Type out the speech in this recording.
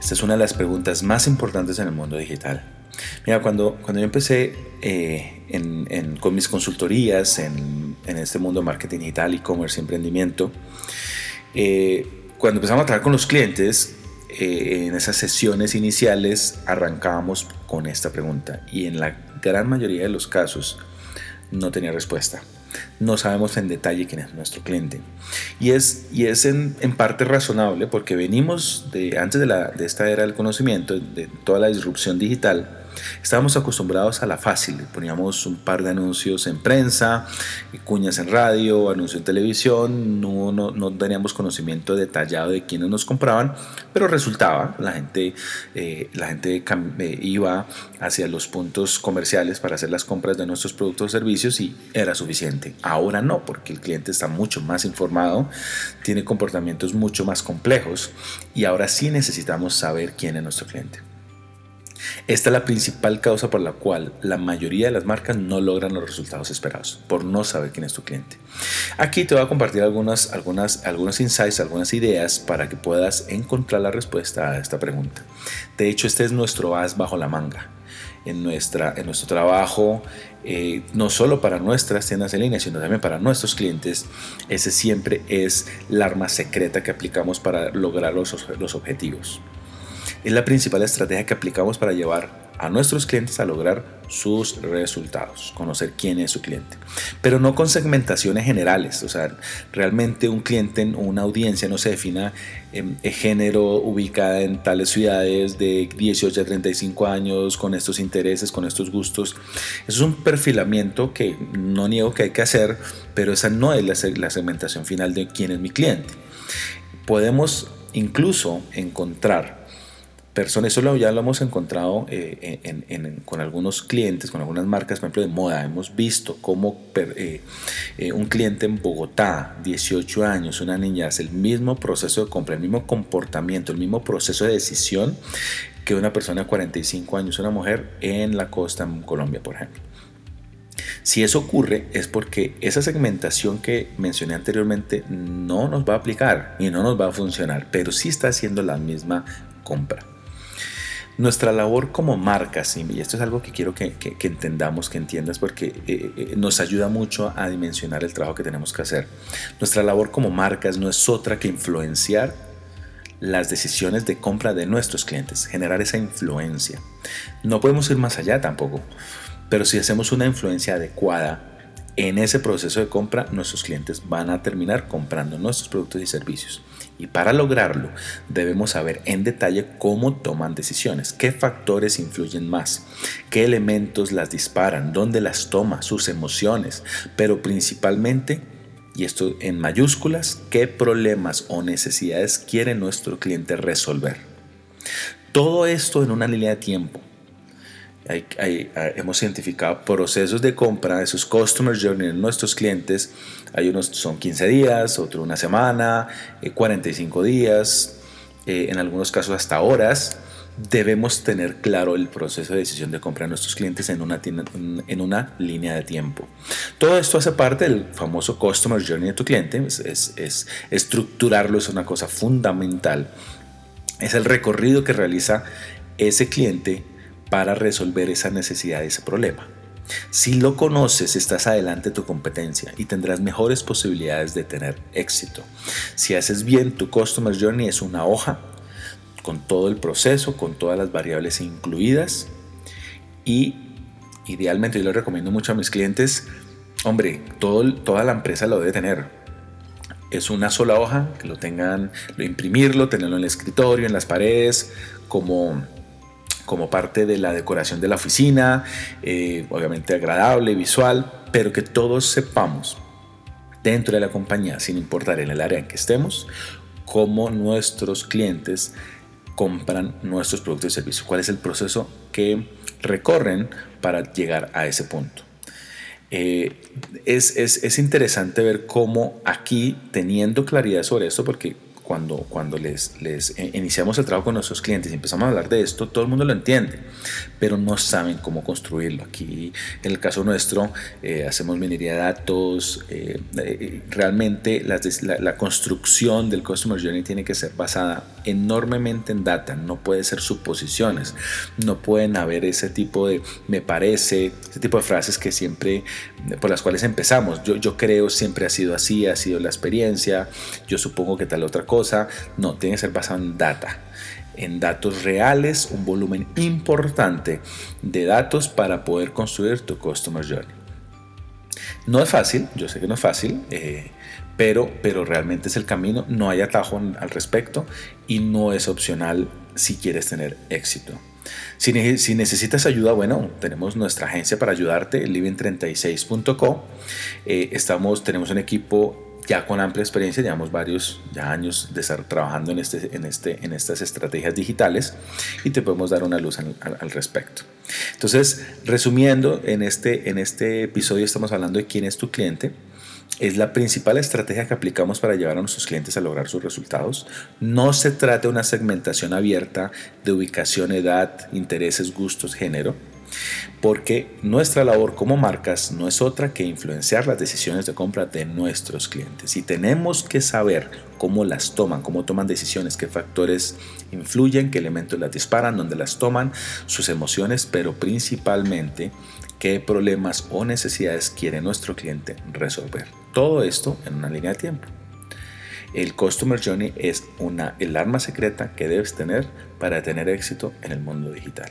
Esta es una de las preguntas más importantes en el mundo digital. Mira, cuando, cuando yo empecé eh, con mis consultorías en, este mundo de marketing digital, e-commerce emprendimiento, eh, cuando empezamos a trabajar con los clientes, eh, en esas sesiones iniciales arrancábamos con esta pregunta y en la gran mayoría de los casos no tenía respuesta no sabemos en detalle quién es nuestro cliente. Y es, y es en, parte razonable porque venimos de antes de, la, de esta era del conocimiento, de toda la disrupción digital, Estábamos acostumbrados a la fácil, poníamos un par de anuncios en prensa, cuñas en radio, anuncios en televisión, no, no, teníamos conocimiento detallado de quiénes nos compraban, pero resultaba, la gente, eh, la gente eh, iba hacia los puntos comerciales para hacer las compras de nuestros productos o servicios y era suficiente. Ahora no, porque el cliente está mucho más informado, tiene comportamientos mucho más complejos y ahora sí necesitamos saber quién es nuestro cliente. Esta es la principal causa por la cual la mayoría de las marcas no logran los resultados esperados, por no saber quién es tu cliente. Aquí te voy a compartir algunas, algunas, algunos insights, algunas ideas para que puedas encontrar la respuesta a esta pregunta. De hecho, este es nuestro as bajo la manga. En, nuestra, en nuestro trabajo, eh, no solo para nuestras tiendas en línea, sino también para nuestros clientes, ese siempre es la arma secreta que aplicamos para lograr los, los objetivos es la principal estrategia que aplicamos para llevar a nuestros clientes a lograr sus resultados, conocer quién es su cliente. Pero no con segmentaciones generales, o sea, realmente un cliente o una audiencia no se defina en, género ubicada en tales ciudades de 18 a 35 años, con estos intereses, con estos gustos. Eso es un perfilamiento que no niego que hay que hacer, pero esa no es la, la segmentación final de quién es mi cliente. Podemos incluso encontrar personas, eso ya lo hemos encontrado eh, con algunos clientes, con algunas marcas, por ejemplo, de moda. Hemos visto cómo eh, eh, un cliente en Bogotá, 18 años, una niña, hace el mismo proceso de compra, el mismo comportamiento, el mismo proceso de decisión que una persona de 45 años, una mujer en la costa, en Colombia, por ejemplo. Si eso ocurre es porque esa segmentación que mencioné anteriormente no nos va a aplicar y no nos va a funcionar, pero sí está haciendo la misma compra. Nuestra labor como marcas, y esto es algo que quiero que, entendamos, que entiendas, porque eh, eh, nos ayuda mucho a dimensionar el trabajo que tenemos que hacer. Nuestra labor como marcas no es otra que influenciar las decisiones de compra de nuestros clientes, generar esa influencia. No podemos ir más allá tampoco, pero si hacemos una influencia adecuada, en ese proceso de compra nuestros clientes van a terminar comprando nuestros productos y servicios. Y para lograrlo debemos saber en detalle cómo toman decisiones, qué factores influyen más, qué elementos las disparan, dónde las toma, sus emociones, pero principalmente, y esto en mayúsculas, qué problemas o necesidades quiere nuestro cliente resolver. Todo esto en una línea de tiempo Ah, hemos identificado procesos de compra de sus customer journey en nuestros clientes. Hay unos son 15 días, otro una semana, 45 eh, días, eh, en algunos casos hasta horas. Debemos tener claro el proceso de decisión de compra de nuestros clientes en una, en una línea de tiempo. Todo esto hace parte del famoso Customer Journey de tu cliente. Es, es, es estructurarlo es una cosa fundamental. Es el recorrido que realiza ese cliente para resolver esa necesidad, ese problema. Si lo conoces, estás adelante de tu competencia y tendrás mejores posibilidades de tener éxito. Si haces bien tu Customer Journey es una hoja con todo el proceso, con todas las variables incluidas y idealmente yo lo recomiendo mucho a mis clientes, hombre, toda la empresa lo debe tener. Es una sola hoja, que lo tengan, lo imprimirlo, tenerlo en el escritorio, en las paredes, como como parte de la decoración de la oficina, eh, obviamente agradable, visual, pero que todos sepamos dentro de la compañía, sin importar en el área en que estemos, cómo nuestros clientes compran nuestros productos y servicios, cuál es el proceso que recorren para llegar a ese punto. Eh, es, es, es interesante ver cómo aquí, teniendo claridad sobre esto, porque cuando, cuando les, les iniciamos el trabajo con nuestros clientes y empezamos a hablar de esto, todo el mundo lo entiende, pero no saben cómo construirlo. Aquí, en el caso nuestro, eh, hacemos minería de datos. Eh, eh, realmente la, la, construcción del Customer Journey tiene que ser basada enormemente en data, no puede ser suposiciones, no pueden haber ese tipo de me parece, ese tipo de frases que siempre, por las cuales empezamos. Yo, yo creo siempre ha sido así, ha sido la experiencia, yo supongo que tal otra cosa, no, tiene que ser basado en data en datos reales, un volumen importante de datos para poder construir tu Customer Journey. No es fácil, yo sé que no es fácil, eh, pero, pero realmente es el camino, no hay atajo al respecto y no es opcional si quieres tener éxito. Si, necesitas ayuda, bueno, tenemos nuestra agencia para ayudarte, living36.co. Eh, estamos, tenemos un equipo ya con amplia experiencia, llevamos varios ya años de estar trabajando en, este, en, este, en estas estrategias digitales y te podemos dar una luz al, al, respecto. Entonces, resumiendo, en este, en este episodio estamos hablando de quién es tu cliente, es la principal estrategia que aplicamos para llevar a nuestros clientes a lograr sus resultados. No se trata de una segmentación abierta de ubicación, edad, intereses, gustos, género porque nuestra labor como marcas no es otra que influenciar las decisiones de compra de nuestros clientes y tenemos que saber cómo las toman, cómo toman decisiones, qué factores influyen, qué elementos las disparan, dónde las toman, sus emociones, pero principalmente qué problemas o necesidades quiere nuestro cliente resolver. Todo esto en una línea de tiempo. El Customer Journey es una, el arma secreta que debes tener para tener éxito en el mundo digital.